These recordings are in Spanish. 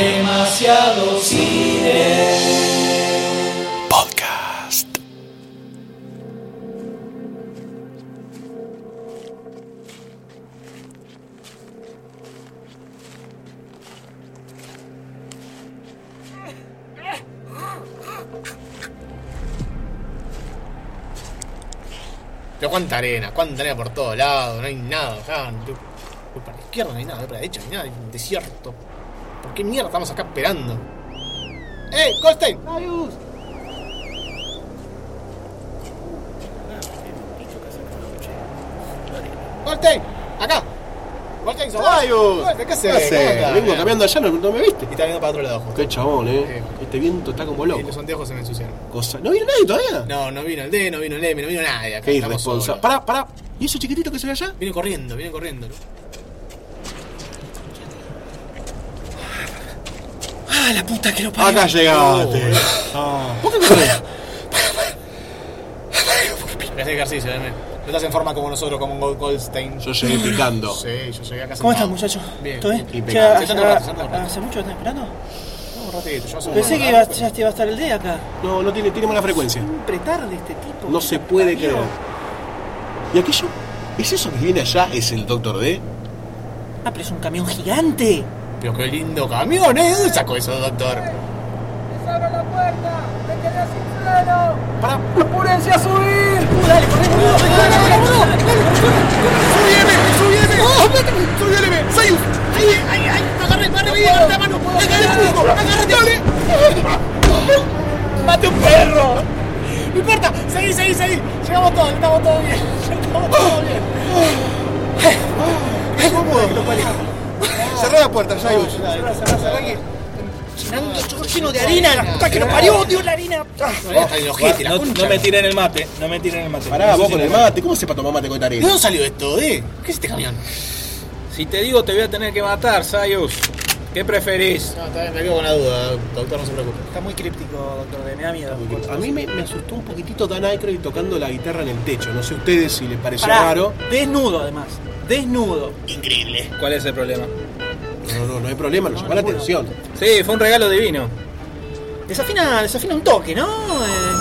Demasiado cine. Podcast. Pero cuánta arena, cuánta arena por todos lados, no hay nada acá. no- no para la izquierda no hay nada, para la derecha no hay nada, hay un desierto. ¿Por qué mierda estamos acá esperando? ¡Eh, Goldstein! ¡Goldstein! ¡Acá! ¡Goldstein, sos ¿Qué. Vengo caminando allá, ¿no, no me viste? Y está viendo para otro lado. Qué chabón, eh. Este viento está como Y loco. los anteojos se me ensuciaron. Cosa- ¿No vino nadie todavía? No, no vino el D, no vino el M, no vino nadie acá. Qué irresponsable. Pará, pará. ¿Y ese chiquitito que se ve allá? Viene corriendo, viene corriendo. ¿no? Ah, la puta que lo parió. Acá llegaste. ¿Por qué corres? Haces ejercicio, M. No estás en forma como nosotros, como un Gold- Goldstein. Yo llegué picando. Sí, yo llegué acá ¿Cómo estás, sentado. muchacho? Bien. ¿Todo bien? Impecable. Ya- Sentate ya- un rato, sentate un rato. ¿Hace mucho que estás esperando? No, un ratito, yo hace un Pensé rato, que iba, pero- ya te iba a estar el día acá. No, no tiene, tiene mala frecuencia. Siempre tarde este tipo. No se puede creer. ¿Y aquello? ¿Es eso que viene allá? ¿Es el Doctor D? Ah, pero es un camión gigante. Pero qué lindo camión, ¿eh? ¿De dónde sacó eso, doctor? Pará. ¡Apúrense a subir! ¡Dale, corre, boludo! ¡Subíeme! ¡Subíeme! ¡Oh, ¡Subíeme! ¡Sayus! ¡Ahí, ahí, ahí! ¡Agarre, agarre bien! ¡Agarre la mano! ¡Agarre el jugo! ¡Agárrate, dale! ¡Mate un perro! No importa, seguí, seguí, seguí. Llegamos todos, estamos todos bien. Estamos todos bien. Cerrá la puerta, Sayus. Llenando lleno de harina. ¡La puta que lo parió, tío, la harina! No, no me tiren el mate, no me tiren el mate. Pará, vos con si el mate. ¿Cómo se para tomar mate con esta ¿De dónde salió esto, eh? ¿Qué es este camión? Si te digo, te voy a tener que matar, Sayus. ¿Qué preferís? No, me quedo con la duda, doctor, no se preocupe. Está muy críptico, doctor D, me da miedo. A mí me, me asustó un poquitito Dan Aykroyd tocando la guitarra en el techo. No sé ustedes si les pareció Pará, raro. desnudo además. Desnudo. Increíble. ¿Cuál es el problema? No, no, no hay problema, nos llama la atención. Sí, fue un regalo divino. Desafina, desafina un toque, ¿no? Eh,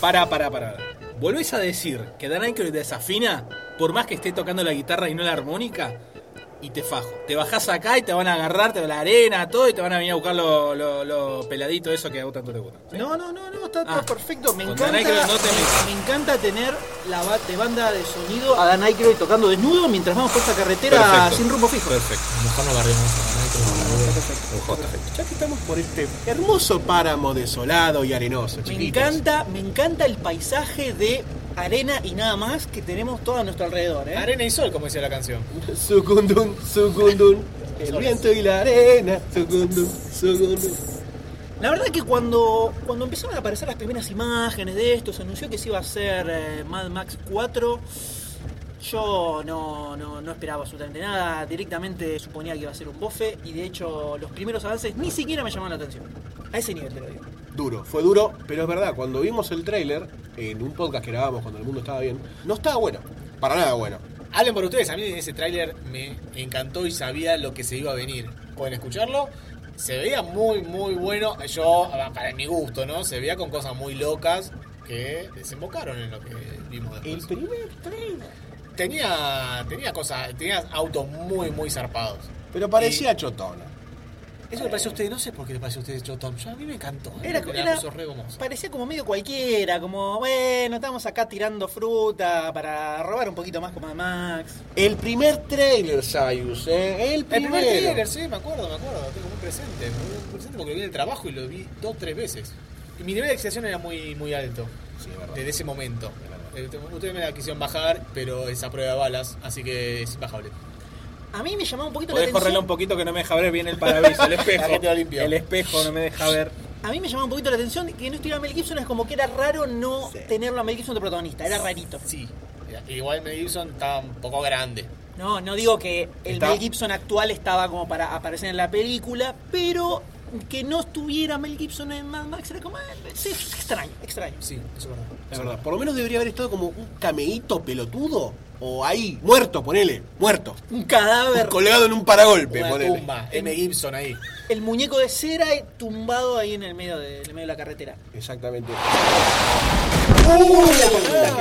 Pará, pará, pará. ¿Volvés a decir que Dan Aykroyd desafina por más que esté tocando la guitarra y no la armónica? Y te fajo. Te bajás acá y te van a agarrar, te la arena, todo, y te van a venir a buscar lo, lo, lo peladito eso que a vos tanto te gusta. ¿sí? No, no, no, no, está Ah. perfecto. Me encanta, Dan no te me encanta tener la de banda de sonido a Dan Aykroyd tocando desnudo mientras vamos por esta carretera Perfecto. sin rumbo fijo. Perfecto. Mejor no barrimos Un J. Ya que estamos por este hermoso páramo desolado y arenoso, Me encanta, me encanta el paisaje de arena y nada más que tenemos todo a nuestro alrededor, ¿eh? Arena y sol, como decía la canción. Sucundun, sucundun. El viento y la arena. Sucundun, sucundun. La verdad que cuando, cuando empezaron a aparecer las primeras imágenes de esto, se anunció que se iba a hacer eh, Mad Max 4. Yo no, no, no esperaba absolutamente nada, directamente suponía que iba a ser un bofe y de hecho los primeros avances ni siquiera me llamaron la atención. A ese nivel te lo digo. Duro, fue duro, pero es verdad, cuando vimos el tráiler en un podcast que grabamos cuando el mundo estaba bien, no estaba bueno, para nada bueno. Hablen por ustedes, a mí en ese tráiler me encantó y sabía lo que se iba a venir. Pueden escucharlo. Se veía muy, muy bueno. Yo, para mi gusto, ¿no? Se veía con cosas muy locas que desembocaron en lo que vimos El después. primer tráiler. Tenía, tenía cosas, tenía autos muy, muy zarpados. Pero parecía chotona. Eso le pareció a ustedes, no sé por qué le pareció a ustedes Chotón. Yo a mí me encantó. ¿eh? Era, era- parecía como medio cualquiera, como bueno, estamos acá tirando fruta para robar un poquito más como de Max. El primer tráiler, Sayus, ¿eh? El primer trailer, sí, me acuerdo, me acuerdo, tengo muy presente, muy presente porque lo vi en el trabajo y lo vi dos, tres veces. Y mi nivel de excitación era muy, muy alto, Sí, desde ese momento. Ustedes me la quisieron bajar, pero es a prueba de balas, así que es bajable. A mí me llamaba un poquito Podés la correrle un atención. poquito que no me deja ver bien el parabrisas, el espejo. La gente lo limpió. El espejo no me deja ver. A mí me llamaba un poquito la atención que no estuviera Mel Gibson, es como que era raro no tenerlo a Mel Gibson de protagonista, era rarito. Sí, igual Mel Gibson está un poco grande. No, no digo que el Está- Mel Gibson actual estaba como para aparecer en la película, pero que no estuviera Mel Gibson en Mad Max era como. eh, sí, extraño, extraño. Sí, eso es verdad. Es verdad. Por lo menos debería haber estado como un cameíto pelotudo. O ahí, muerto, ponele. Muerto. Un cadáver. Colgado en un paragolpe, Una ponele. tumba, M. Gibson ahí. El muñeco de cera eh, tumbado ahí en el medio de, en el medio de la carretera. Exactamente. La que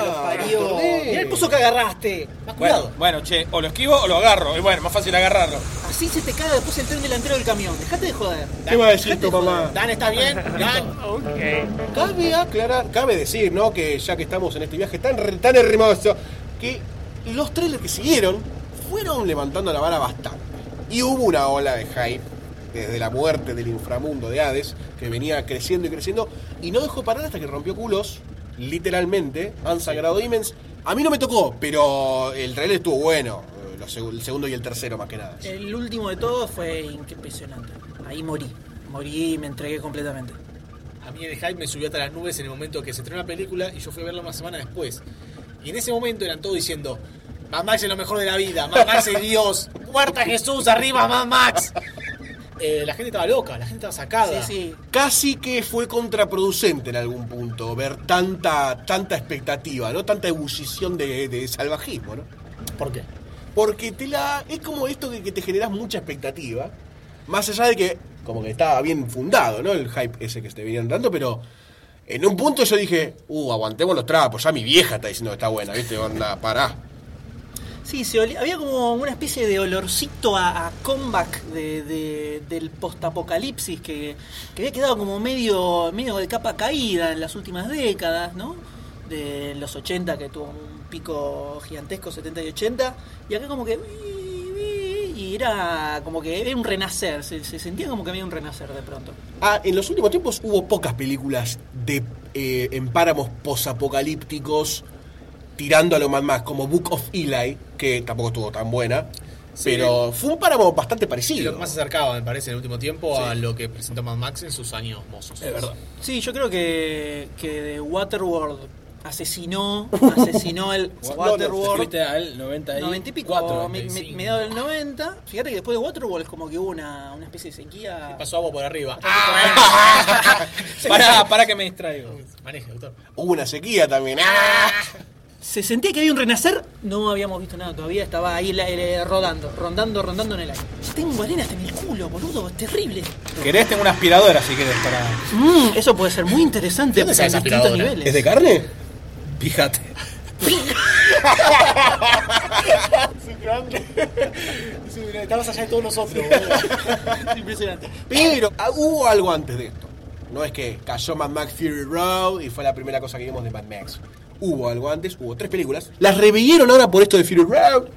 lo Ah, parió. Mirá el pozo que agarraste. Más Bueno, cuidado. bueno, che, o lo esquivo o lo agarro. Y bueno, más fácil agarrarlo. Así se te caga después el tren delantero del camión. Dejate de joder. ¿Qué va a decir tu mamá? Dan, ¿estás bien? Dan. Cabe aclarar, cabe decir, ¿no? Que ya que estamos en este viaje tan, tan hermoso, que los trailers que siguieron fueron levantando la vara bastante. Y hubo una ola de hype desde la muerte del inframundo de Hades, que venía creciendo y creciendo, y no dejó parar hasta que rompió culos, literalmente, han sangrado Demons. A mí no me tocó, pero el trailer estuvo bueno, los seg- el segundo y el tercero más que nada. El último de todos fue impresionante. Ahí morí. Morí y me entregué completamente. A mí el hype me subió hasta las nubes en el momento que se estrenó la película y yo fui a verla una semana después. Y en ese momento eran todos diciendo, Mad Max es lo mejor de la vida, Mad Max es Dios, muerta Jesús, arriba Mad Max. Eh, la gente estaba loca, la gente estaba sacada. Sí, sí. Casi que fue contraproducente en algún punto ver tanta, tanta expectativa, ¿no? Tanta ebullición de, de salvajismo, ¿no? ¿Por qué? Porque te la. es como esto que, te generas mucha expectativa. Más allá de que, como que estaba bien fundado, ¿no? El hype ese que te venían dando, pero. En un punto yo dije, uh, aguantemos los trapos, ya mi vieja está diciendo que está buena, ¿viste? Onda, pará. Sí, se olía- había como una especie de olorcito a, comeback de- del postapocalipsis que, que había quedado como medio, medio de capa caída en las últimas décadas, ¿no? De los 80 que tuvo un pico gigantesco, 70 y 80, y acá como que... Y era como que era un renacer, se, se sentía como que había un renacer de pronto. Ah, en los últimos tiempos hubo pocas películas de eh, en páramos posapocalípticos tirando a lo más más, como Book of Eli, que tampoco estuvo tan buena, Sí. pero fue un páramo bastante Sí, parecido. lo que más se acercaba, me parece, en el último tiempo a lo que presentó Mad Max en sus años mozos. Es verdad. Sí, yo creo que, que The Waterworld asesinó, asesinó el Waterworld. Fuiste al 90 y 90 y pico, cuatro, me- me- 95. mediados del 90. Fíjate que después de Waterworld es como que hubo una, una especie de sequía. Pasó agua por arriba. Pará, pará que me distraigo. Maneje, doctor. Hubo una sequía también. ¡Ah! Se sentía que había un renacer, no habíamos visto nada todavía, estaba ahí la- eh, rodando, rondando, rondando en el aire. Tengo arena hasta en el culo, boludo, es terrible. ¿Querés? Tengo una aspiradora si querés para. Mm, eso puede ser muy interesante ¿Dónde en sale esa distintos aspiradora? niveles. ¿Es de carne? Fíjate. Estabas allá de todos nosotros. Impresionante. Pero ah, hubo algo antes de esto. No es que cayó Mad Max Fury Road y fue la primera cosa que vimos de Mad Max. Hubo algo antes, hubo tres películas. Las revivieron ahora por esto de Fury Road.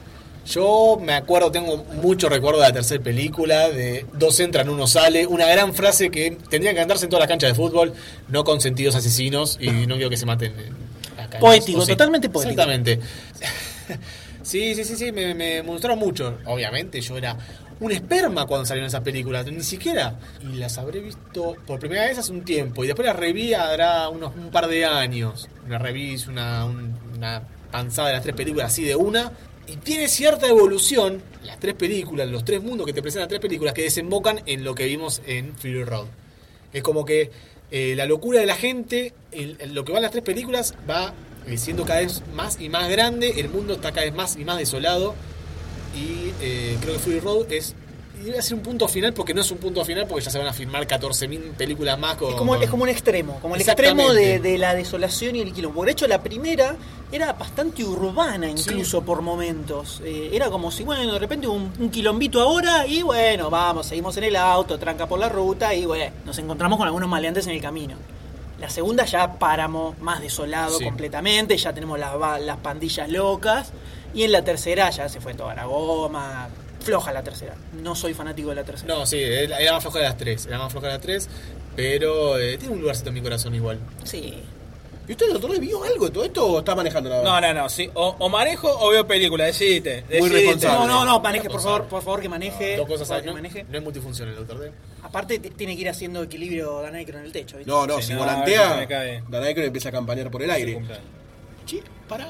Yo me acuerdo, tengo mucho recuerdo de la tercera película, de dos entran, uno sale, una gran frase que tendrían que andarse en todas las canchas de fútbol, no consentidos asesinos y no quiero que se maten. Poético, totalmente poético. Exactamente. Sí, sí, sí, sí, me, me gustaron mucho. Obviamente, yo era un esperma cuando salieron esas películas, ni siquiera. Y las habré visto por primera vez hace un tiempo y después las reví hará unos un par de años. Una reví una, un- una panzada de las tres películas así de una. Y tiene cierta evolución, las tres películas, los tres mundos que te presentan las tres películas, que desembocan en lo que vimos en Fury Road. Es como que eh, la locura de la gente, lo que van las tres películas, va eh, siendo cada vez más y más grande, el mundo está cada vez más y más desolado. Y eh, creo que Fury Road es. Iba a ser un punto final porque no es un punto final porque ya se van a filmar 14.000 películas más con. Es como, es como un extremo, como el extremo de, de la desolación y el quilombo. De hecho, la primera era bastante urbana incluso por momentos. Eh, era como si, bueno, de repente un, un quilombito ahora y bueno, vamos, seguimos en el auto, tranca por la ruta y bueno, nos encontramos con algunos maleantes en el camino. La segunda ya páramo más desolado Sí. completamente, ya tenemos las, las pandillas locas. Y en la tercera ya se fue toda la goma. Floja la tercera. No soy fanático de la tercera. No, sí, era más floja de las tres. Era más floja de las tres. Pero eh, tiene un lugarcito en mi corazón igual. Sí. ¿Y usted, doctor, vio algo de todo esto o está manejando nada No, no, no. Sí. O, o manejo o veo película. Decidite. Muy decidite. responsable. No, no, no, maneje, por favor, por favor que maneje. Dos cosas por favor, hay, que ¿no? maneje. No es multifuncional, doctor D. Aparte t- tiene que ir haciendo equilibrio Dan Aykroyd en el techo, ¿viste? No, no, Sí, si no, volantea, me cae. Dan Aykroyd empieza a campanear por el aire. Che, pará.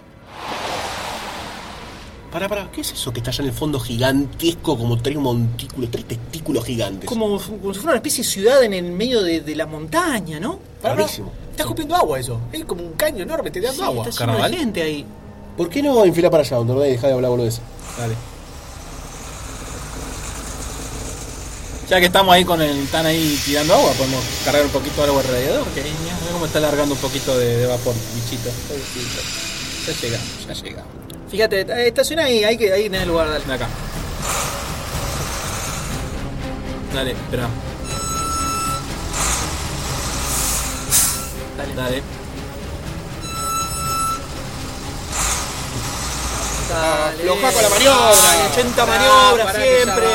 Pará, pará, ¿qué es eso que está allá en el fondo gigantesco, como tres montículos, tres testículos gigantes? Como, como si fuera una especie de ciudad en el medio de, de la montaña, ¿no? Pará. Rarísimo. Está escupiendo agua eso. Es como un caño enorme, te dando Sí, agua. está lleno de gente ahí. ¿Por qué no enfilar para allá, donde y dejar de hablar boludez? Dale. Ya que estamos ahí con el. están ahí tirando agua, podemos cargar un poquito de agua alrededor, cariño. Mira cómo está largando un poquito de, de vapor, bichito. Ya llegamos, ya llegamos. Fíjate, eh, estaciona ahí, ahí que ahí tenés el lugar, dale. Acá. Dale, espera. Dale, dale. Dale. Afloja con la maniobra. Dale, 80 maniobras pará siempre.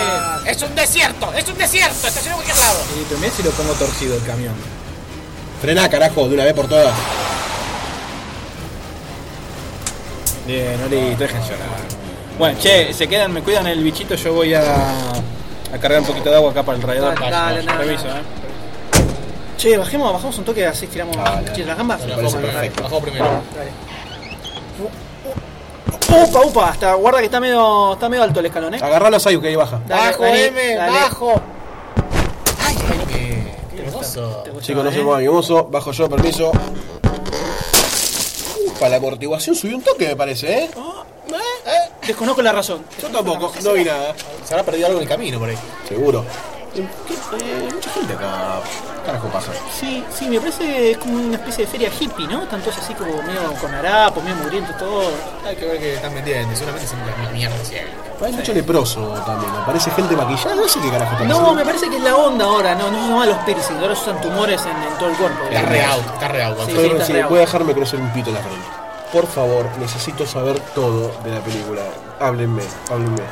Es un desierto, es un desierto, estaciona en cualquier lado. Y pero mirá si lo pongo torcido el camión. Frená, carajo, de una vez por todas. Bien, no le dejen llorar. Bueno, che, se quedan, me cuidan el bichito, yo voy a, a cargar un poquito de agua acá para el radiador. Dale, dale, dale, eh. Che, bajemos, bajamos un toque, así tiramos Dale. che, las gambas. Me parece Dale. perfecto. Bajó primero. Dale. Upa, upa, hasta guarda que está medio, está medio alto el escalón, eh. Agarrá los ayus que ahí baja. Dale, bajo, M, dale. bajo. Ay, ay, qué, qué hermoso. Chicos, no eh. se muevan, mimoso. Bajo yo, permiso. Upa, la amortiguación subió un toque, me parece, ¿eh? Desconozco la razón. Yo tampoco, no vi nada. Se habrá perdido algo en el camino por ahí. Seguro. ¿Qué? Eh, mucha gente acá. ¿Qué carajo pasa? Sí, sí, me parece es como una especie de feria hippie, ¿no? Todos así como medio con harapos, medio mugrientos, todo. Hay que ver qué están vendiendo. Seguramente son la misma mierda siempre. Hay mucho leproso también. Aparece gente maquillada. No sé qué carajo está No, me parece que es la onda ahora, no, no se llaman los piercings, ahora usan tumores en, en todo el cuerpo. Está re out, está re out. Sí, está sí, real. voy a dejarme crecer un pito en la frente. Por favor, necesito saber todo de la película. Háblenme, háblenme.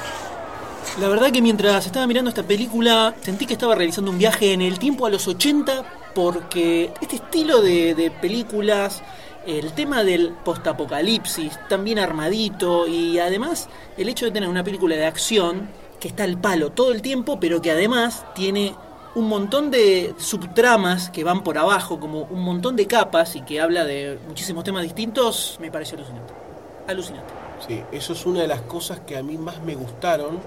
La verdad que mientras estaba mirando esta película sentí que estaba realizando un viaje en el tiempo a los 80 porque este estilo de, de películas, el tema del postapocalipsis, tan bien armadito y además el hecho de tener una película de acción que está al palo todo el tiempo pero que además tiene un montón de subtramas que van por abajo, como un montón de capas y que habla de muchísimos temas distintos, me pareció alucinante. Alucinante. Sí, eso es una de las cosas que a mí más me gustaron,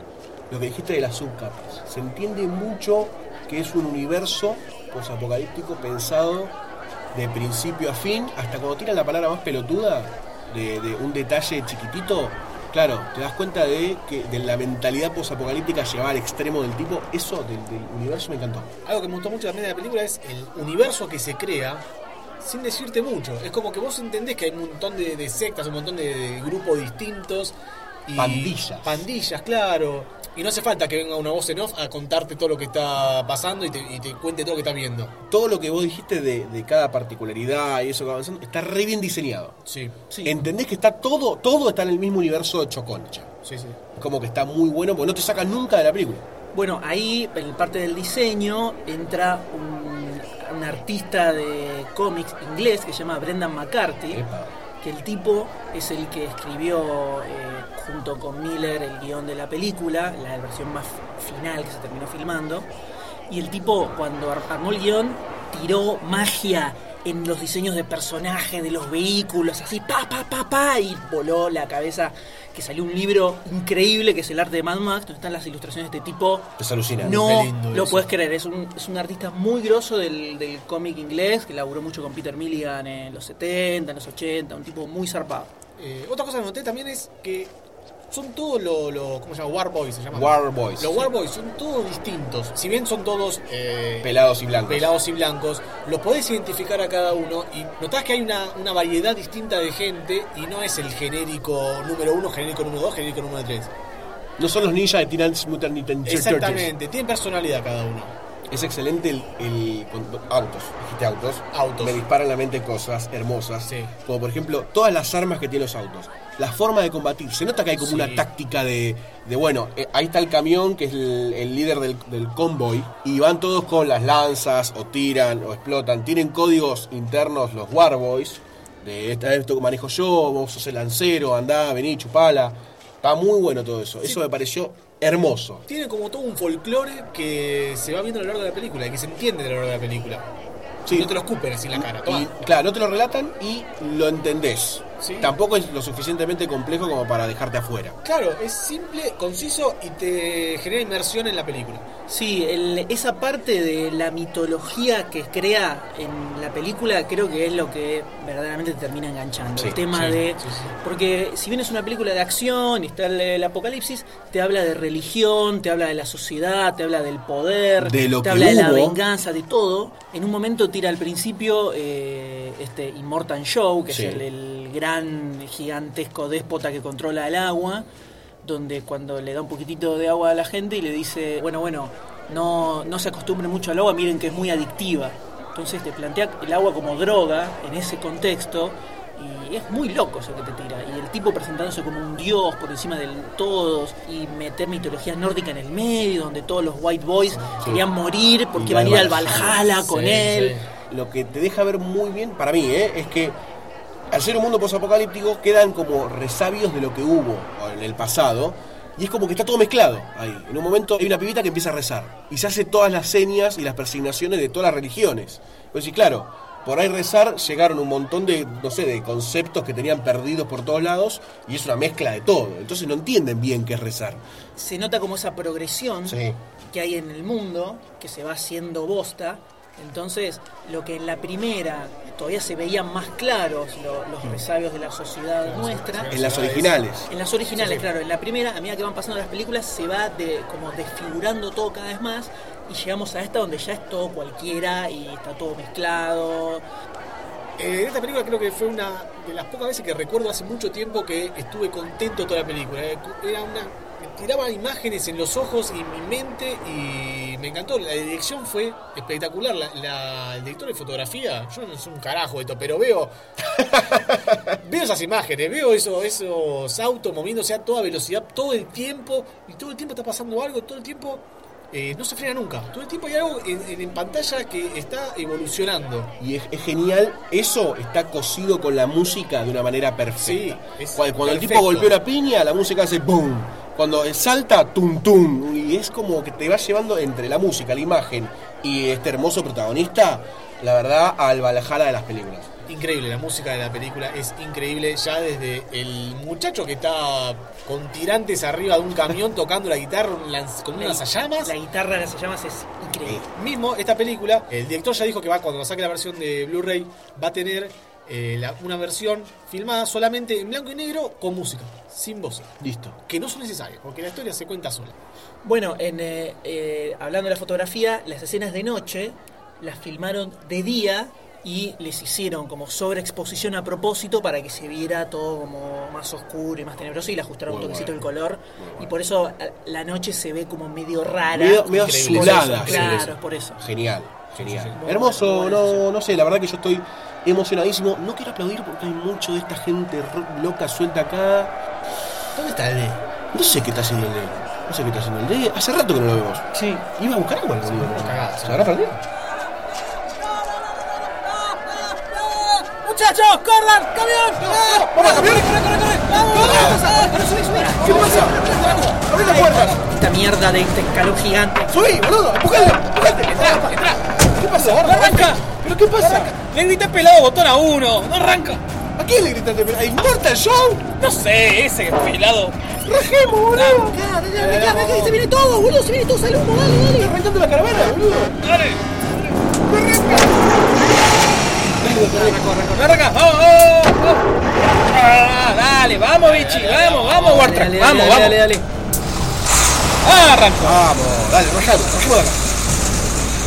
lo que dijiste de las subcapas. Se entiende mucho que es un universo posapocalíptico pensado de principio a fin, hasta cuando tiran la palabra más pelotuda, de, un detalle chiquitito, claro, te das cuenta de que de la mentalidad posapocalíptica llevada al extremo del tipo, eso del, universo me encantó. Algo que me gustó mucho también de la película es el universo que se crea sin decirte mucho. Es como que vos entendés que hay un montón de, de sectas, un montón de grupos distintos. Y Pandillas. Pandillas, claro. Y no hace falta que venga una voz en off a contarte todo lo que está pasando y te, y te cuente todo lo que estás viendo. Todo lo que vos dijiste de, de cada particularidad y eso que va avanzando, está re bien diseñado. Sí, Sí. Entendés que está todo, todo está en el mismo universo de Choconcha. sí, sí. Como que está muy bueno, porque no te sacan nunca de la película. Bueno, ahí en parte del diseño entra un, un artista de cómics inglés que se llama Brendan McCarthy, Epa. Que el tipo es el que escribió eh, junto con Miller el guion de la película, la versión más final que se terminó filmando. Y el tipo, cuando ar- armó el guion, tiró magia en los diseños de personajes, de los vehículos, así, pa, pa, pa, pa, y voló la cabeza, que salió un libro increíble que es el arte de Mad Max, donde están las ilustraciones de este tipo. Es alucinante. No lo puedes creer, es un, es un artista muy grosso del, del cómic inglés, que laburó mucho con Peter Milligan en los 70, en los 80, un tipo muy zarpado. Eh, otra cosa que noté también es que son todos los, lo, ¿cómo se llama? War Boys se llama. War Boys. Los War Boys son todos distintos. Si bien son todos eh, Pelados y blancos. pelados y blancos, los podés identificar a cada uno y notás que hay una, una variedad distinta de gente y no es el genérico número uno, genérico número dos, genérico número tres. No son los ninjas de Teenage Mutant Ninja Turtles. Exactamente, tienen personalidad cada uno. Es excelente el, el- autos, dijiste autos. Autos. Me disparan la mente cosas hermosas. Sí. Como por ejemplo, todas las armas que tienen los autos. La forma de combatir. Se nota que hay como Sí. una táctica de, de, bueno, eh, ahí está el camión que es el, el líder del, del convoy. Y van todos con las lanzas, o tiran, o explotan. Tienen códigos internos los Warboys. De esta esto manejo yo, vos sos el lancero, andá, vení, chupala. Está muy bueno todo eso. Eso me pareció hermoso. Tiene como todo un folclore que se va viendo a lo largo de la película y que se entiende a lo largo de la película. Sí. No te lo escupen así en la cara. Y, claro, no te lo relatan y lo entendés. Sí. tampoco es lo suficientemente complejo como para dejarte afuera. Claro, es simple, conciso y te genera inmersión en la película. Sí, el- esa parte de la mitología que crea en la película creo que es lo que verdaderamente te termina enganchando. Sí, el tema sí, de... sí, sí. Porque si bien es una película de acción y está el, el apocalipsis, te habla de religión, te habla de la sociedad, te habla del poder, De lo te que habla de la venganza, de todo. En un momento tira al principio eh, este Immortal Show, que Sí. es el, el gran gigantesco déspota que controla el agua donde cuando le da un poquitito de agua a la gente y le dice, bueno, bueno, no, no se acostumbre mucho al agua, miren que es muy adictiva. Entonces te plantea el agua como droga en ese contexto y es muy loco eso que te tira. Y el tipo presentándose como un dios por encima de todos y meter mitología nórdica en el medio, donde todos los white boys querían morir porque iban a ir al Valhalla. Con Sí, él. Lo que te deja ver muy bien, para mí, ¿eh? es que al ser un mundo posapocalíptico quedan como resabios de lo que hubo en el pasado. Y es como que está todo mezclado ahí. En un momento hay una pibita que empieza a rezar. Y se hace todas las señas y las persignaciones de todas las religiones. Pues sí, claro, por ahí rezar llegaron un montón de, no sé, de conceptos que tenían perdidos por todos lados. Y es una mezcla de todo. Entonces no entienden bien qué es rezar. Se nota como esa progresión Sí. que hay en el mundo, que se va haciendo bosta. Entonces, lo que en la primera todavía se veían más claros lo- los resabios de la sociedad nuestra. En las originales. En las originales, claro, en la primera, a medida que van pasando las películas, se va de, como desfigurando todo cada vez más y llegamos a esta donde ya es todo cualquiera y está todo mezclado. Eh, esta película creo que fue una de las pocas veces que recuerdo hace mucho tiempo que estuve contento toda la película. Eh, Era una, tiraba imágenes en los ojos y en mi mente y me encantó. La dirección fue espectacular. La, la- el director de fotografía, yo no soy un carajo de esto, pero veo veo esas imágenes, veo eso, esos autos moviéndose a toda velocidad todo el tiempo y todo el tiempo está pasando algo, todo el tiempo eh, no se frena nunca. Todo el tiempo hay algo en, en- en pantalla que está evolucionando. Y es, es genial, eso está cosido con la música de una manera perfecta. Sí, cuando cuando el tipo golpea una piña, la música hace boom. Cuando salta, tum tum. Y es como que te va llevando entre la música, la imagen y este hermoso protagonista, la verdad, al Valhalla de las películas. Increíble, la música de la película es increíble. Ya desde el muchacho que está con tirantes arriba de un camión tocando la guitarra con unas llamas. La guitarra de las llamas es increíble. Mismo esta película, el director ya dijo que va cuando saque la versión de Blu-ray va a tener eh, la- una versión filmada solamente en blanco y negro con música, sin voces, Listo. que no son necesarias porque la historia se cuenta sola. Bueno, en, eh, eh, hablando de la fotografía, las escenas de noche las filmaron de día y les hicieron como sobreexposición a propósito para que se viera todo como más oscuro y más tenebroso y le ajustaron Muy un toquecito bueno. el color y por eso a- la noche se ve como medio rara. Medio, medio azulada. Claro, sí, es por eso. Genial, genial. sí, sí. Hermoso, no, no sé, la verdad que yo estoy emocionadísimo. No quiero aplaudir porque hay mucho de esta gente loca suelta acá. ¿Dónde está el D? No sé qué está haciendo el D. No sé qué está haciendo el D. Hace rato que no lo vemos. Sí. Iba a buscar el boludo. cagada, ¿Se habrá perdido? ¡Muchachos, corran! ¡Camión! ¡Vamos, camión! ¿Qué pasa? ¡Abrí las puertas! Esta mierda de este escalón gigante. ¡Subí, boludo! ¡Empujate! ¡Entra! ¿Qué pasa? ¡No arranca! ¿Pero qué pasa? Le grité pelado botón a uno, no arranca. ¿A quién le gritaste? ¿A Immortal Show? No sé, ese pelado. ¡Rajemos, boludo! Dale, dale, dale, se viene todo, boludo, se viene todo, sale humo, dale, dale. ¡Está arrancando la caravana, boludo! Dale. Vamos, vamos, vamos. Ah, dale, vamos, bichi, vamos, vamos, Wartrack, Dale, dale, vamos, dale, vamos. Dale, dale. Ah, arrancó. Vamos, dale, rajamos, rajemos de acá.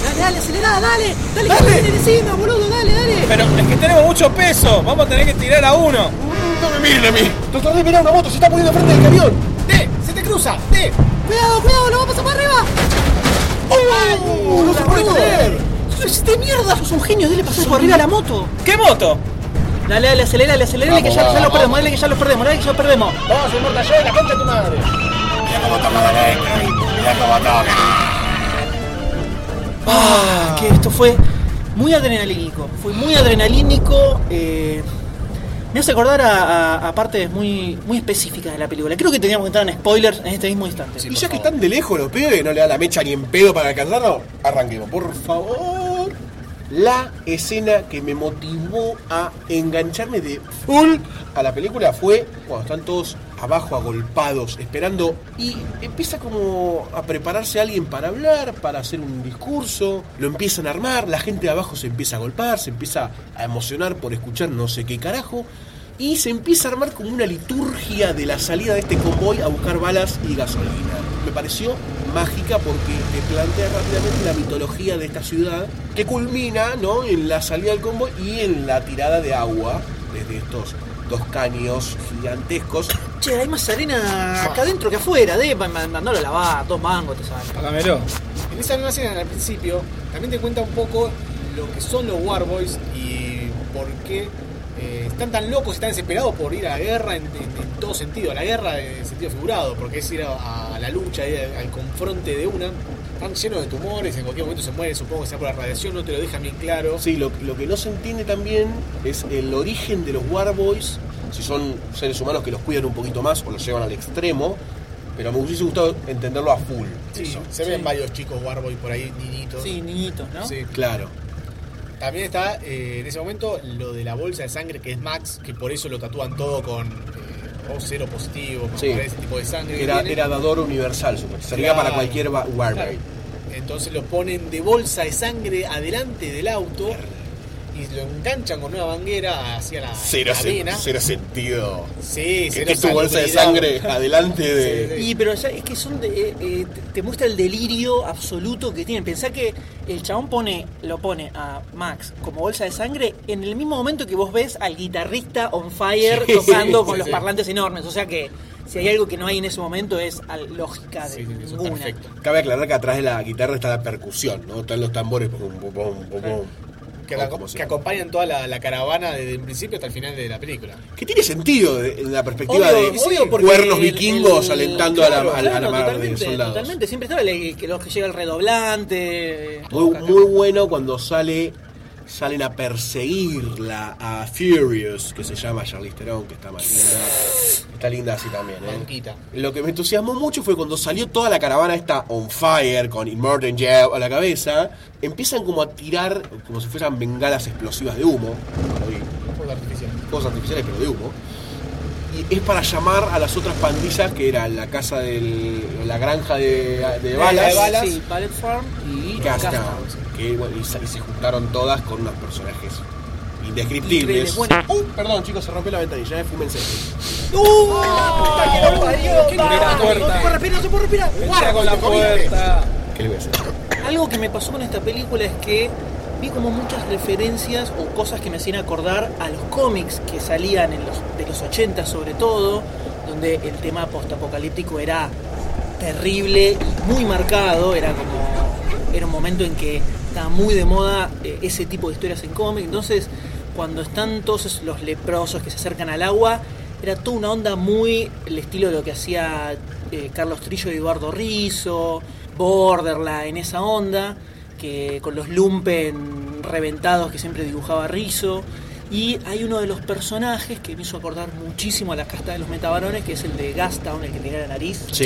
Dale, dale, acelerá, dale. Dale, Dale. que se viene encima, boludo, dale, dale. Pero es que tenemos mucho peso, vamos a tener que tirar a uno. No me miren a mí. Doctor D, mirá una moto, se está poniendo frente del camión. ¡D! ¡Se te cruza! ¡D! Cuidado, cuidado, lo va a pasar por arriba. ¡Oh! ¡No se puede creer! ¡Sos de mierda! ¡Sos un genio! ¡Dale pasar por arriba a la moto! ¿Qué moto? Dale, dale, acelérale, acelérale, que ya, ya lo perdemos, dale que ya lo perdemos, dale que ya lo perdemos. ¡Vamos, Immortal Show, la concha de tu madre! Mira cómo toca de electro, mira cómo toca. Ah, que esto fue muy adrenalínico. Fue muy adrenalínico. eh, me hace acordar a, a- a partes muy, muy específicas de la película. Creo que teníamos que entrar en spoilers en este mismo instante. Sí. Y ya que están de lejos los pibes, no le da la mecha ni en pedo para alcanzarlo, arranquemos, por favor. La escena que me motivó a engancharme de full a la película fue cuando están todos abajo agolpados, esperando, y empieza como a prepararse alguien para hablar, para hacer un discurso, lo empiezan a armar, la gente de abajo se empieza a golpar, se empieza a emocionar por escuchar no sé qué carajo, y se empieza a armar como una liturgia de la salida de este convoy a buscar balas y gasolina. Me pareció mágica porque te plantea rápidamente la mitología de esta ciudad que culmina ¿no? en la salida del convoy y en la tirada de agua desde estos dos caños gigantescos. Che, hay más arena acá adentro que afuera, de mandándolo a lavar, dos mangos te salen. Págamelo. En esa misma escena al principio también te cuenta un poco lo que son los Warboys y por qué eh, están tan locos y tan desesperados por ir a la guerra en, en- en todo sentido, a la guerra en sentido figurado, porque es ir a, a la lucha, ir al, al confronte de una. Están llenos de tumores, en cualquier momento se mueren, supongo que sea por la radiación, no te lo dejan bien claro. Sí, lo, lo que no se entiende también es el origen de los Warboys, si son seres humanos que los cuidan un poquito más o los llevan al extremo, pero me hubiese gustado entenderlo a full. Sí, eso. se ven varios chicos Warboy por ahí, niñitos. Sí, niñitos, ¿no? Sí. Claro. También está eh, en ese momento lo de la bolsa de sangre que es Max, que por eso lo tatúan todo con eh, O cero positivo, con Sí. ese tipo de sangre. Era, dador universal, supongo. Servía Claro. para cualquier wa- Warboy. Claro. Entonces lo ponen de bolsa de sangre adelante del auto y lo enganchan con una manguera hacia la, Cero, vena. cero sentido. Sí, Que cero es tu bolsa de sangre adelante de. Sí, sí. Y pero ya es que son de, eh, eh, te- muestra el delirio absoluto que tienen. Pensá que el chabón pone, lo pone a Max como bolsa de sangre en el mismo momento que vos ves al guitarrista on fire Sí, tocando sí, con los sí. parlantes enormes. O sea que si hay algo que no hay en ese momento es al- lógica de Sí, sí, eso ninguna. perfecto. Cabe aclarar que atrás de la guitarra está la percusión, ¿no? Están los tambores. pum, pum, pum. Que, la- acompañan toda la, la caravana desde el principio hasta el final de la película. Que tiene sentido en la perspectiva Obvio, de obvio, cuernos el- vikingos el- alentando a la, claro, a la- a la claro, mar de totalmente, soldados. Totalmente, siempre estaba el, que los que llega el redoblante. Muy, muy bueno cuando sale salen a perseguirla a Furious, que se llama Charlize Theron, que está más linda. Está linda así también, ¿eh? Manquita. Lo que me entusiasmó mucho fue cuando salió toda la caravana esta on fire con Immortan Joe a la cabeza, empiezan como a tirar como si fueran bengalas explosivas de humo, no lo vi, Fuego artificial. cosas artificiales pero de humo. Y es para llamar a las otras pandillas que era la casa del la granja de, de balas, de balas. Sí, Ballet Farm y Gastown. Que bueno, y, se- y se juntaron todas con unos personajes indescriptibles. Bueno. Uh, perdón chicos, se rompió la ventanilla, eh, fúmense. ¡Uh! ¡Puta que lo la puerta. No se puede respirar, no se puede respirar. Entra con la puerta. ¿Qué le voy a hacer? Algo que me pasó con esta película es que vi como muchas referencias o cosas que me hacían acordar a los cómics que salían en los, de los 80 sobre todo, donde el tema postapocalíptico era terrible y muy marcado, era como era un momento en que estaba muy de moda eh, ese tipo de historias en cómics, entonces cuando están todos los leprosos que se acercan al agua, era toda una onda muy el estilo de lo que hacía eh, Carlos Trillo y Eduardo Rizzo, Borderline, en esa onda, que con los lumpen reventados que siempre dibujaba Rizzo. Y hay uno de los personajes que me hizo acordar muchísimo a la casta de los metabarones, que es el de Gastown, el que tenía la nariz Sí.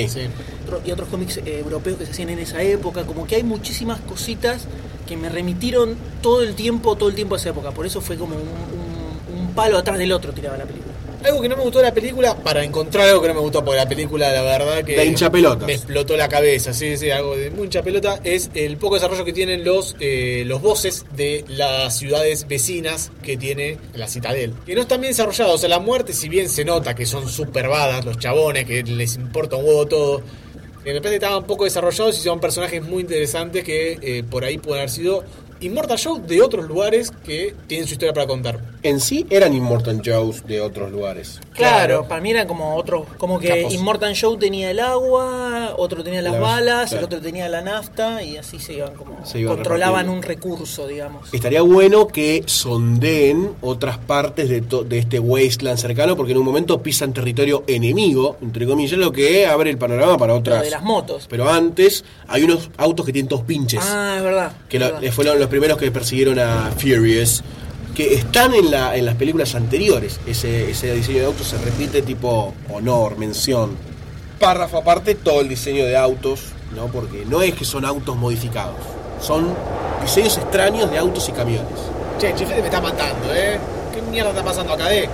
Y otros cómics eh, europeos que se hacían en esa época, como que hay muchísimas cositas que me remitieron todo el tiempo, todo el tiempo a esa época, por eso fue como un, un- un palo atrás del otro tiraba la película. Algo que no me gustó de la película, para encontrar algo que no me gustó, porque la película, la verdad que. De hinchapelotas. Me explotó la cabeza, sí, sí, algo de muy hincha pelota, es el poco desarrollo que tienen los, eh, los voces de las ciudades vecinas que tiene la Citadel. Que no están bien desarrollados, o sea, la muerte, si bien se nota que son super badas, los chabones, que les importa un huevo todo. De repente estaban poco desarrollados y son personajes muy interesantes que eh, por ahí pueden haber sido Immortal Show de otros lugares que tienen su historia para contar. En sí eran Immortal Joes de otros lugares. Claro, Claro. para mí era como otro, como que Capos. Immortal Show tenía el agua, otro tenía las La- balas, claro. el otro tenía la nafta y así se iban como Se iban controlaban repartiendo. un recurso, digamos. Estaría bueno que sondeen otras partes de, to- de este wasteland cercano, porque en un momento pisan territorio enemigo, entre comillas, lo que abre el panorama para Lo otras. de las motos. Pero antes hay unos autos que tienen dos pinches. Ah, es verdad. que lo- es verdad. fueron los primeros que persiguieron a Furious, que están en, la, en las películas anteriores. Ese, ese diseño de autos se repite tipo honor, mención. Párrafo aparte, todo el diseño de autos, ¿no? Porque no es que son autos modificados. Son diseños extraños de autos y camiones. Che, Chifete me está matando, ¿eh? ¿Qué mierda está pasando acá, eh?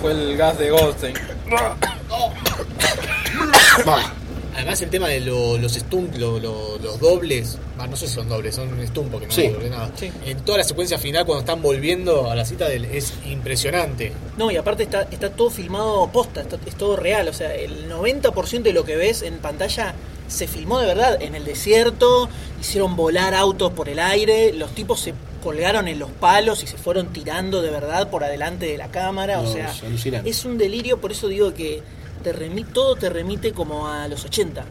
Fue el gas de Goldstein. Además el tema de lo- los stunt, lo- lo- los dobles, no sé si son dobles, son stunt porque no Sí. hay doble nada. Sí. En toda la secuencia final cuando están volviendo a la cita del, es impresionante. No, y aparte está, está todo filmado posta, está- es todo real. O sea, el 90% de lo que ves en pantalla se filmó de verdad. En el desierto, hicieron volar autos por el aire, los tipos se colgaron en los palos y se fueron tirando de verdad por adelante de la cámara. No, o sea, es un delirio, por eso digo que te todo te remite como a los 80.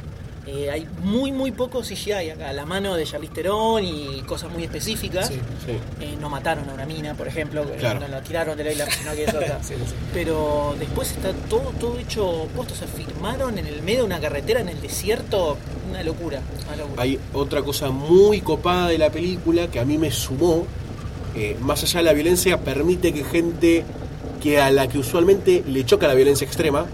Eh, hay muy, muy poco CGI acá. La mano de Charlize Theron y cosas muy específicas. Sí. Sí. Eh, no mataron a una mina, por ejemplo, Claro. no la tiraron del isla, sino que es otra. Sí, sí. Pero después está todo, todo hecho puesto, se firmaron en el medio de una carretera en el desierto, una locura, una locura. Hay otra cosa muy copada de la película que a mí me sumó. eh, más allá de la violencia, permite que gente que a la que usualmente le choca la violencia extrema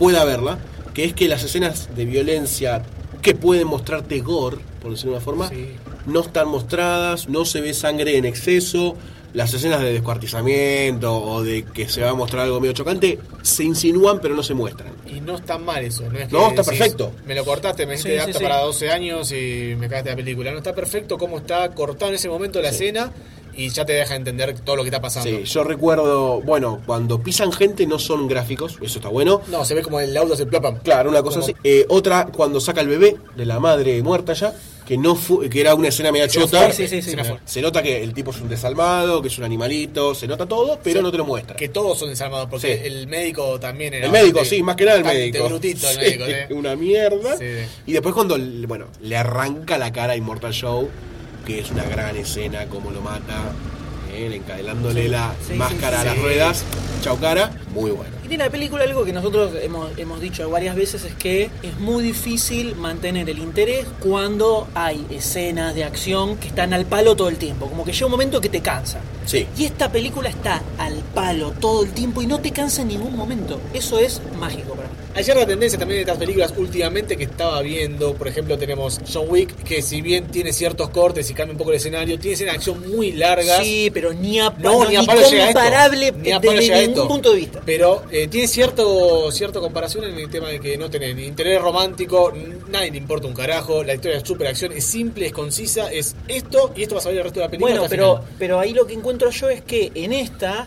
pueda verla. Que es que las escenas de violencia que pueden mostrarte gore, por decirlo de una forma, Sí. no están mostradas, no se ve sangre en exceso. Las escenas de descuartizamiento o de que se va a mostrar algo medio chocante se insinúan pero no se muestran. Y no está mal eso, no es que No, está decís, perfecto. Me lo cortaste, me dijiste Sí, para 12 años y me cagaste la película. No está perfecto cómo está cortado en ese momento la Sí. escena y ya te deja entender todo lo que está pasando. Sí, yo recuerdo, bueno, cuando pisan gente no son gráficos, eso está bueno. No, se ve como el auto se plopan. Claro, una cosa Como- así. Eh, otra, cuando saca el bebé de la madre muerta ya, que no fue, que era una escena media chota. Sí, sí, sí. Se nota que el tipo es un desalmado, que es un animalito, se nota todo, pero no te lo muestra. Que todos son desarmados, porque el médico también era. El médico, sí, más que nada el médico. brutito el médico, ¿eh? Una mierda. Y después cuando, bueno, le arranca la cara a Immortal Show, que es una gran escena, como lo mata, eh, encadenándole la sí, máscara sí, a las ruedas. Chau cara, muy bueno. Y tiene la película algo que nosotros hemos, hemos dicho varias veces es que es muy difícil mantener el interés cuando hay escenas de acción que están al palo todo el tiempo, como que llega un momento que te cansa. Sí. Y esta película está al palo todo el tiempo y no te cansa en ningún momento. Eso es mágico para Hay cierta tendencia también de estas películas últimamente que estaba viendo. Por ejemplo, tenemos John Wick, que si bien tiene ciertos cortes y cambia un poco el escenario, tiene escenas de acción muy largas. Sí, pero ni a, No, ni a palo llega comparable desde llega ningún punto de vista. Pero eh, tiene cierto cierta comparación en el tema de que no tiene ni interés romántico, nadie le importa un carajo, la historia es super acción, es simple, es concisa, es esto y esto va a salir el resto de la película. Bueno, pero, final. pero ahí lo que encuentro yo es que en esta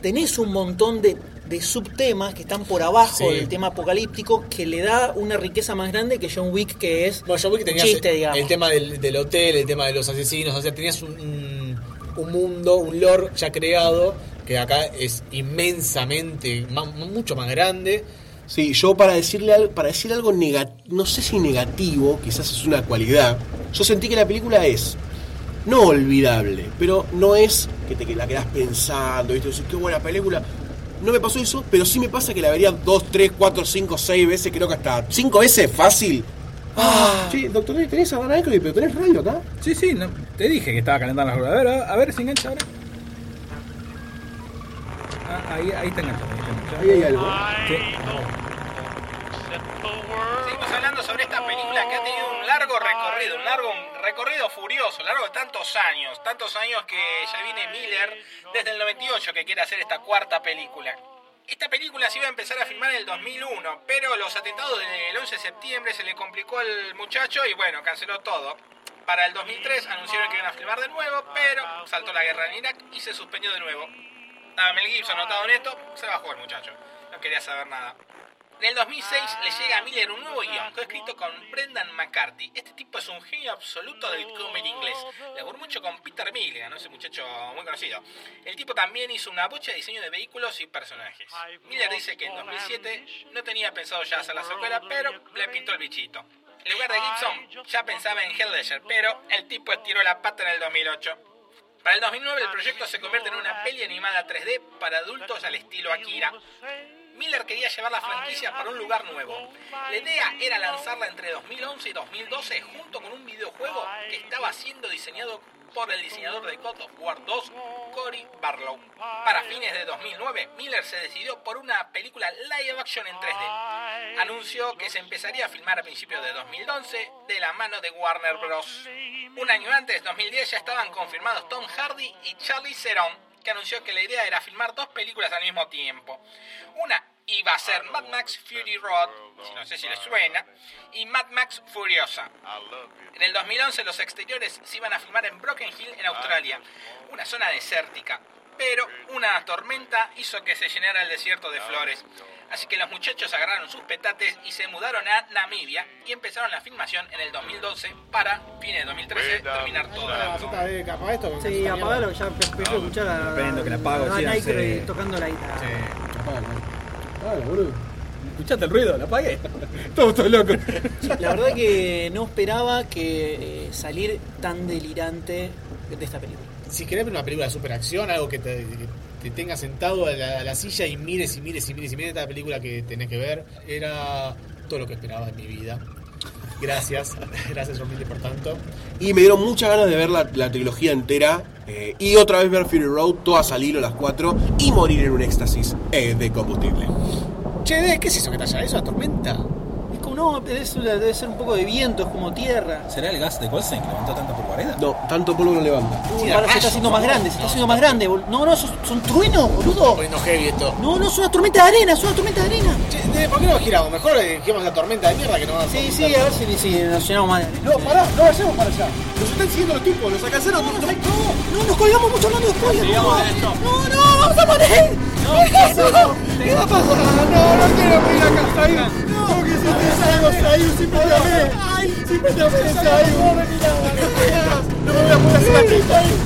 tenés un montón de, de subtemas que están por abajo Sí. del tema apocalíptico que le da una riqueza más grande que John Wick, que es Bueno, John Wick un tenías chiste, el, digamos. el tema del, del hotel, el tema de los asesinos, o sea, tenías un, un- un mundo, un lore ya creado que acá es inmensamente, mucho más grande. Sí, yo para decirle para decir algo negativo, no sé si negativo, quizás es una cualidad. Yo sentí que la película es no olvidable, pero no es que te que la quedas pensando, ¿viste? Qué buena película. No me pasó eso, pero sí me pasa que la vería dos, tres, cuatro, cinco, seis veces, creo que hasta cinco veces fácil. Ah, sí, doctor, tenés a Dan Aykroyd, pero tenés radio acá. Sí, sí, no, te dije que estaba calentando las ruedas. A ver, a, ver si engancha ahora. Ah, ahí, ahí está enganchado. Ahí hay algo. Sí. Seguimos hablando sobre esta película que ha tenido un largo recorrido, un largo recorrido furioso, largo de tantos años, tantos años que ya viene Miller desde el 98 que quiere hacer esta cuarta película. Esta película se iba a empezar a filmar en el 2001, pero los atentados del 11 de septiembre se le complicó al muchacho y bueno, canceló todo. Para el 2003 anunciaron que iban a filmar de nuevo, pero saltó la guerra en Irak y se suspendió de nuevo. Estaba Mel Gibson notado en esto, se bajó el muchacho. No quería saber nada. En el 2006 le llega a Miller un nuevo guion, escrito con Brendan McCarthy. Este tipo es un genio absoluto del cómic inglés. Laburó mucho con Peter Milligan, ¿no? ese muchacho muy conocido. El tipo también hizo una bocha de diseño de vehículos y personajes. Miller dice que en 2007 no tenía pensado ya hacer la secuela, pero le pintó el bichito. En lugar de Gibson, ya pensaba en Ledger, pero el tipo estiró la pata en el 2008. Para el 2009 el proyecto se convierte en una peli animada 3D para adultos al estilo Akira. Miller quería llevar la franquicia para un lugar nuevo. La idea era lanzarla entre 2011 y 2012 junto con un videojuego que estaba siendo diseñado por el diseñador de God of War 2, Cory Barlow. Para fines de 2009, Miller se decidió por una película live action en 3D. Anunció que se empezaría a filmar a principios de 2011 de la mano de Warner Bros. Un año antes, 2010, ya estaban confirmados Tom Hardy y Charlie Theron, que anunció que la idea era filmar dos películas al mismo tiempo. Una iba a ser Mad Max Fury Road, si no sé si les suena, y Mad Max Furiosa. En el 2011 los exteriores se iban a filmar en Broken Hill, en Australia, una zona desértica, pero una tormenta hizo que se llenara el desierto de flores. Así que los muchachos agarraron sus petates y se mudaron a Namibia y empezaron la filmación en el 2012 para, fines de 2013, terminar toda la... ¿tú estás de capa esto? Sí, apagalo, que ya prefiero escuchar a, que la apago, a sí, Nike sí. tocando la guitarra. ¿Escuchaste el ruido? ¿La apagué? Todo, todo loco. La verdad que no esperaba que eh, salir tan delirante de esta película. Si querés ver una película de superacción, algo que te, que te tenga sentado a la, a la silla y mires y mires y mires y mires esta película que tenés que ver, era todo lo que esperaba en mi vida. Gracias, gracias Romilde por tanto. Y me dieron muchas ganas de ver la, la trilogía entera. eh, y otra vez ver Fury Road, todas al hilo, las cuatro. Y morir en un éxtasis eh, de combustible. Che, de, ¿qué es eso que está allá? ¿Es tormenta? No, es debe ser un poco de viento, es como tierra. ¿Será el gas de Colsen que levantó tanta polvareda? No, tanto polvo no levanta. Tira ahora se está haciendo más grande, se está haciendo más grande. bol- No, no, son, son truenos, boludo. heavy esto. No, no, es una tormenta de arena, es una tormenta de arena. Che, ¿por qué no giramos? Mejor eh, giramos la tormenta de mierda que nos va a Sí, sí, a ver si, si nos llenamos más de arena. No, pará, no vayamos para allá. Nos están siguiendo los tipos, nos alcanzaron. No, no, No, nos colgamos mucho hablando de spoilers. No, no, no, vamos a morir. ¿Qué va a pasar? no, no quiero ir a casa ahí. No, que si te salgo ahí, si me llamé. Si me llamé ahí, vos No me voy a poder hacer.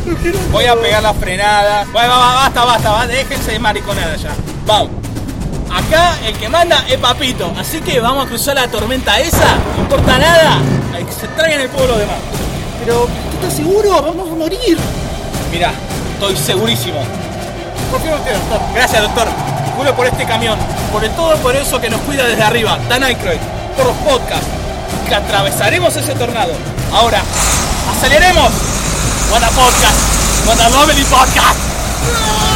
No quiero. Voy a pegar la frenada. Bueno, va, va, basta, basta, va, déjense de mariconada ya. Vamos. Acá el que manda es Papito, así que vamos a cruzar la tormenta esa, no importa nada, Hay que se traigan el pueblo de más. Pero, ¿tú estás seguro? Vamos a morir. Mirá, estoy segurísimo. Confío doctor. Gracias, doctor. Juro por este camión, por el todo por eso que nos cuida desde arriba, Dan Aykroyd, por los podcasts, que atravesaremos ese tornado. Ahora, aceleremos. What podcast.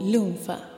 Lunfa.